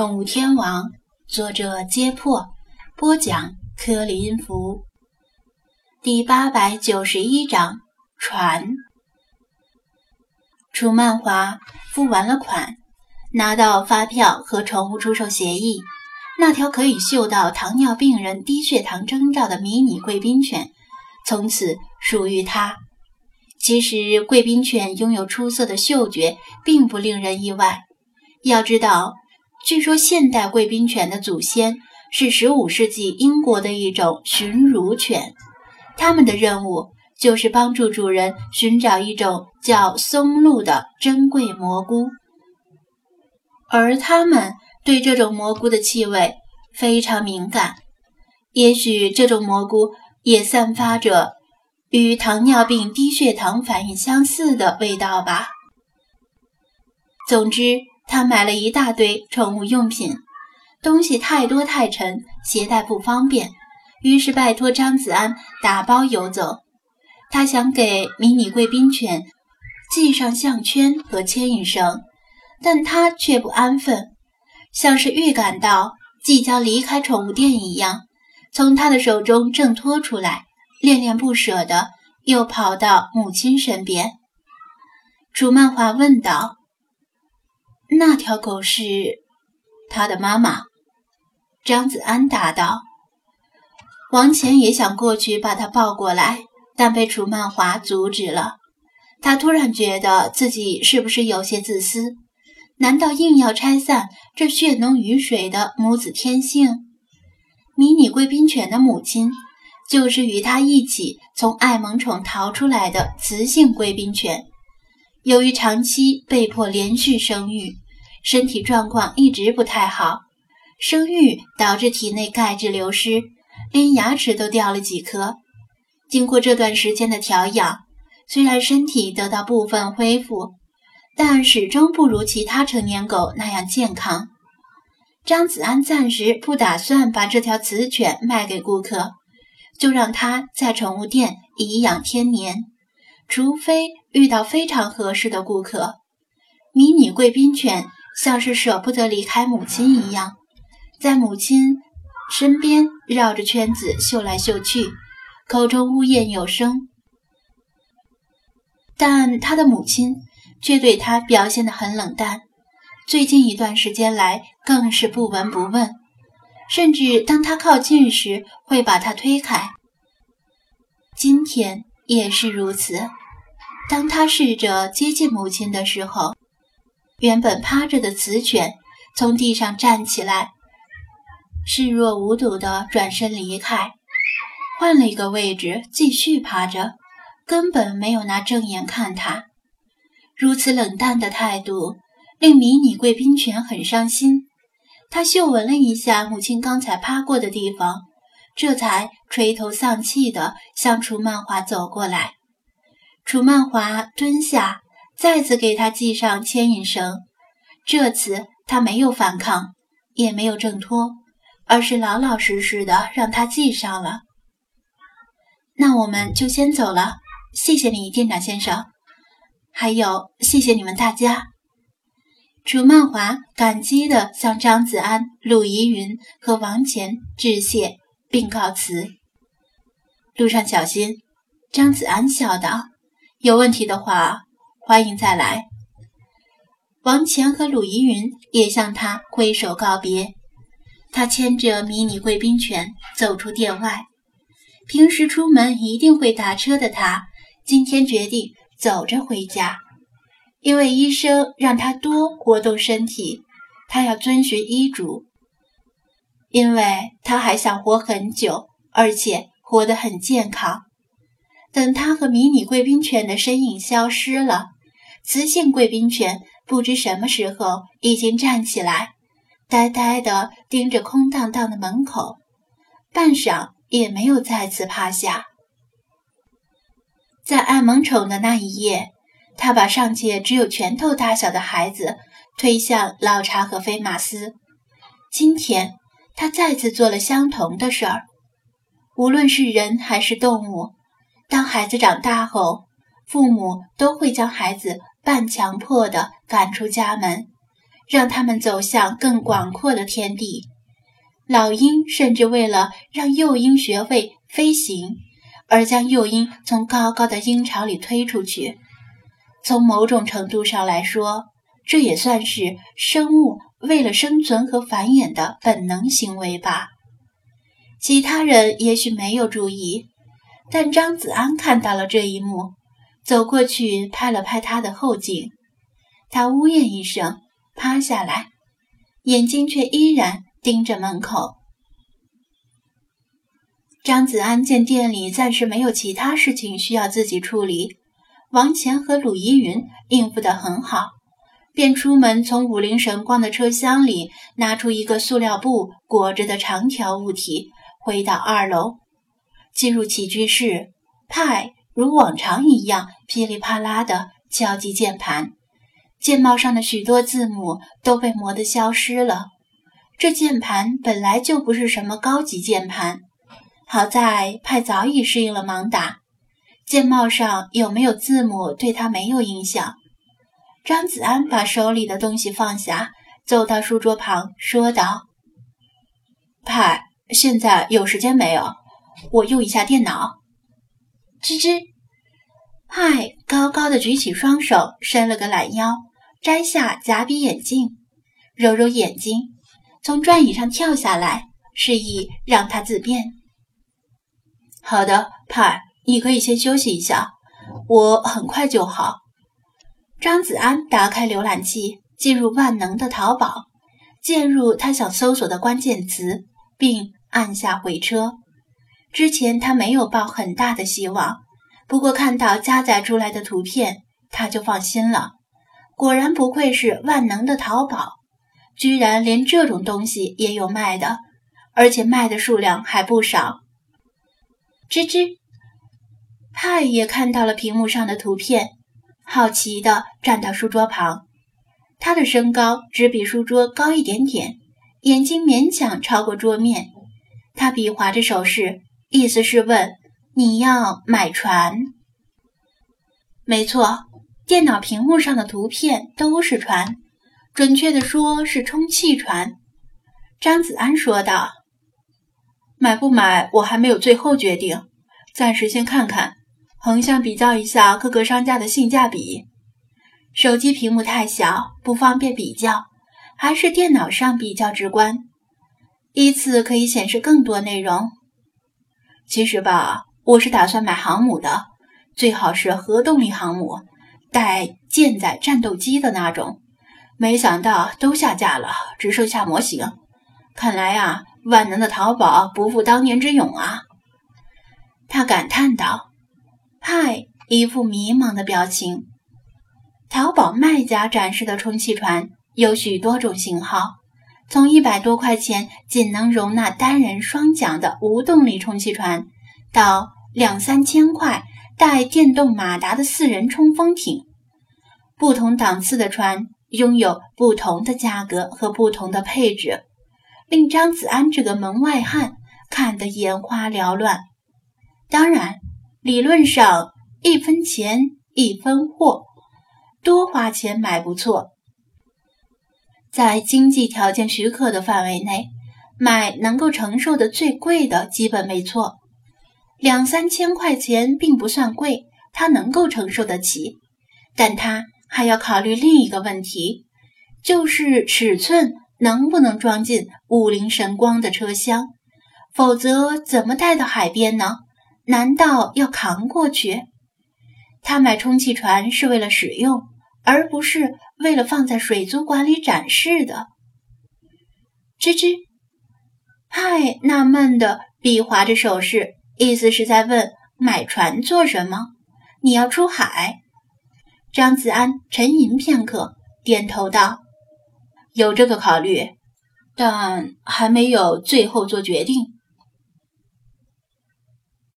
宠物天王》，作者：揭破，播讲：柯林福。第八百九十一章：船。楚曼华付完了款，拿到发票和宠物出售协议，那条可以嗅到糖尿病人低血糖征兆的迷你贵宾犬，从此属于他。其实，贵宾犬拥有出色的嗅觉，并不令人意外。要知道，据说现代贵宾犬的祖先是15世纪英国的一种驯乳犬，它们的任务就是帮助主人寻找一种叫松露的珍贵蘑菇，而它们对这种蘑菇的气味非常敏感。也许这种蘑菇也散发着。与糖尿病低血糖反应相似的味道吧。总之，他买了一大堆宠物用品，东西太多太沉，携带不方便，于是拜托张子安打包邮走。他想给迷你贵宾犬系上项圈和牵引绳，但他却不安分，像是预感到即将离开宠物店一样，从他的手中挣脱出来。恋恋不舍的，又跑到母亲身边。楚曼华问道：“那条狗是他的妈妈？”张子安答道：“王乾也想过去把它抱过来，但被楚曼华阻止了。他突然觉得自己是不是有些自私？难道硬要拆散这血浓于水的母子天性？迷你贵宾犬的母亲。”就是与他一起从爱萌宠逃出来的雌性贵宾犬，由于长期被迫连续生育，身体状况一直不太好。生育导致体内钙质流失，连牙齿都掉了几颗。经过这段时间的调养，虽然身体得到部分恢复，但始终不如其他成年狗那样健康。张子安暂时不打算把这条雌犬卖给顾客。就让它在宠物店颐养天年，除非遇到非常合适的顾客。迷你贵宾犬像是舍不得离开母亲一样，在母亲身边绕着圈子嗅来嗅去，口中呜咽有声。但他的母亲却对他表现得很冷淡，最近一段时间来更是不闻不问。甚至当他靠近时，会把他推开。今天也是如此。当他试着接近母亲的时候，原本趴着的雌犬从地上站起来，视若无睹地转身离开，换了一个位置继续趴着，根本没有拿正眼看他。如此冷淡的态度令迷你贵宾犬很伤心。他嗅闻了一下母亲刚才趴过的地方，这才垂头丧气地向楚曼华走过来。楚曼华蹲下，再次给他系上牵引绳。这次他没有反抗，也没有挣脱，而是老老实实的让他系上了。那我们就先走了，谢谢你，店长先生，还有谢谢你们大家。楚曼华感激地向张子安、陆怡云和王乾致谢，并告辞。路上小心，张子安笑道：“有问题的话，欢迎再来。”王乾和鲁怡云也向他挥手告别。他牵着迷你贵宾犬走出店外。平时出门一定会打车的他，今天决定走着回家。因为医生让他多活动身体，他要遵循医嘱。因为他还想活很久，而且活得很健康。等他和迷你贵宾犬的身影消失了，雌性贵宾犬不知什么时候已经站起来，呆呆地盯着空荡荡的门口，半晌也没有再次趴下。在爱萌宠的那一夜。他把尚且只有拳头大小的孩子推向老查和菲马斯。今天，他再次做了相同的事儿。无论是人还是动物，当孩子长大后，父母都会将孩子半强迫地赶出家门，让他们走向更广阔的天地。老鹰甚至为了让幼鹰学会飞行，而将幼鹰从高高的鹰巢里推出去。从某种程度上来说，这也算是生物为了生存和繁衍的本能行为吧。其他人也许没有注意，但张子安看到了这一幕，走过去拍了拍他的后颈。他呜咽一声，趴下来，眼睛却依然盯着门口。张子安见店里暂时没有其他事情需要自己处理，王乾和鲁依云应付得很好，便出门从武陵神光的车厢里拿出一个塑料布裹着的长条物体。回到二楼，进入起居室，派如往常一样噼里啪啦地敲击键盘，键帽上的许多字母都被磨得消失了。这键盘本来就不是什么高级键盘，好在派早已适应了盲打，键帽上有没有字母对他没有影响。张子安把手里的东西放下，走到书桌旁，说道：“派。”现在有时间没有？我用一下电脑。吱吱，派高高的举起双手，伸了个懒腰，摘下假鼻眼镜，揉揉眼睛，从转椅上跳下来，示意让他自便。好的，派，你可以先休息一下，我很快就好。张子安打开浏览器，进入万能的淘宝，键入他想搜索的关键词，并。按下回车。之前他没有抱很大的希望，不过看到加载出来的图片，他就放心了。果然不愧是万能的淘宝，居然连这种东西也有卖的，而且卖的数量还不少。吱吱，派也看到了屏幕上的图片，好奇地站到书桌旁。他的身高只比书桌高一点点，眼睛勉强超过桌面。他比划着手势，意思是问：“你要买船？”没错，电脑屏幕上的图片都是船，准确的说是充气船。张子安说道：“买不买，我还没有最后决定，暂时先看看，横向比较一下各个商家的性价比。手机屏幕太小，不方便比较，还是电脑上比较直观。”依次可以显示更多内容。其实吧，我是打算买航母的，最好是核动力航母，带舰载战斗机的那种。没想到都下架了，只剩下模型。看来啊，万能的淘宝不负当年之勇啊！他感叹道。派一副迷茫的表情。淘宝卖家展示的充气船有许多种型号。从一百多块钱仅能容纳单人双桨的无动力充气船，到两三千块带电动马达的四人冲锋艇，不同档次的船拥有不同的价格和不同的配置，令张子安这个门外汉看得眼花缭乱。当然，理论上一分钱一分货，多花钱买不错。在经济条件许可的范围内，买能够承受的最贵的基本没错，两三千块钱并不算贵，他能够承受得起。但他还要考虑另一个问题，就是尺寸能不能装进五菱神光的车厢，否则怎么带到海边呢？难道要扛过去？他买充气船是为了使用。而不是为了放在水族馆里展示的。吱吱，派纳闷的比划着手势，意思是在问买船做什么？你要出海？张子安沉吟片刻，点头道：“有这个考虑，但还没有最后做决定。”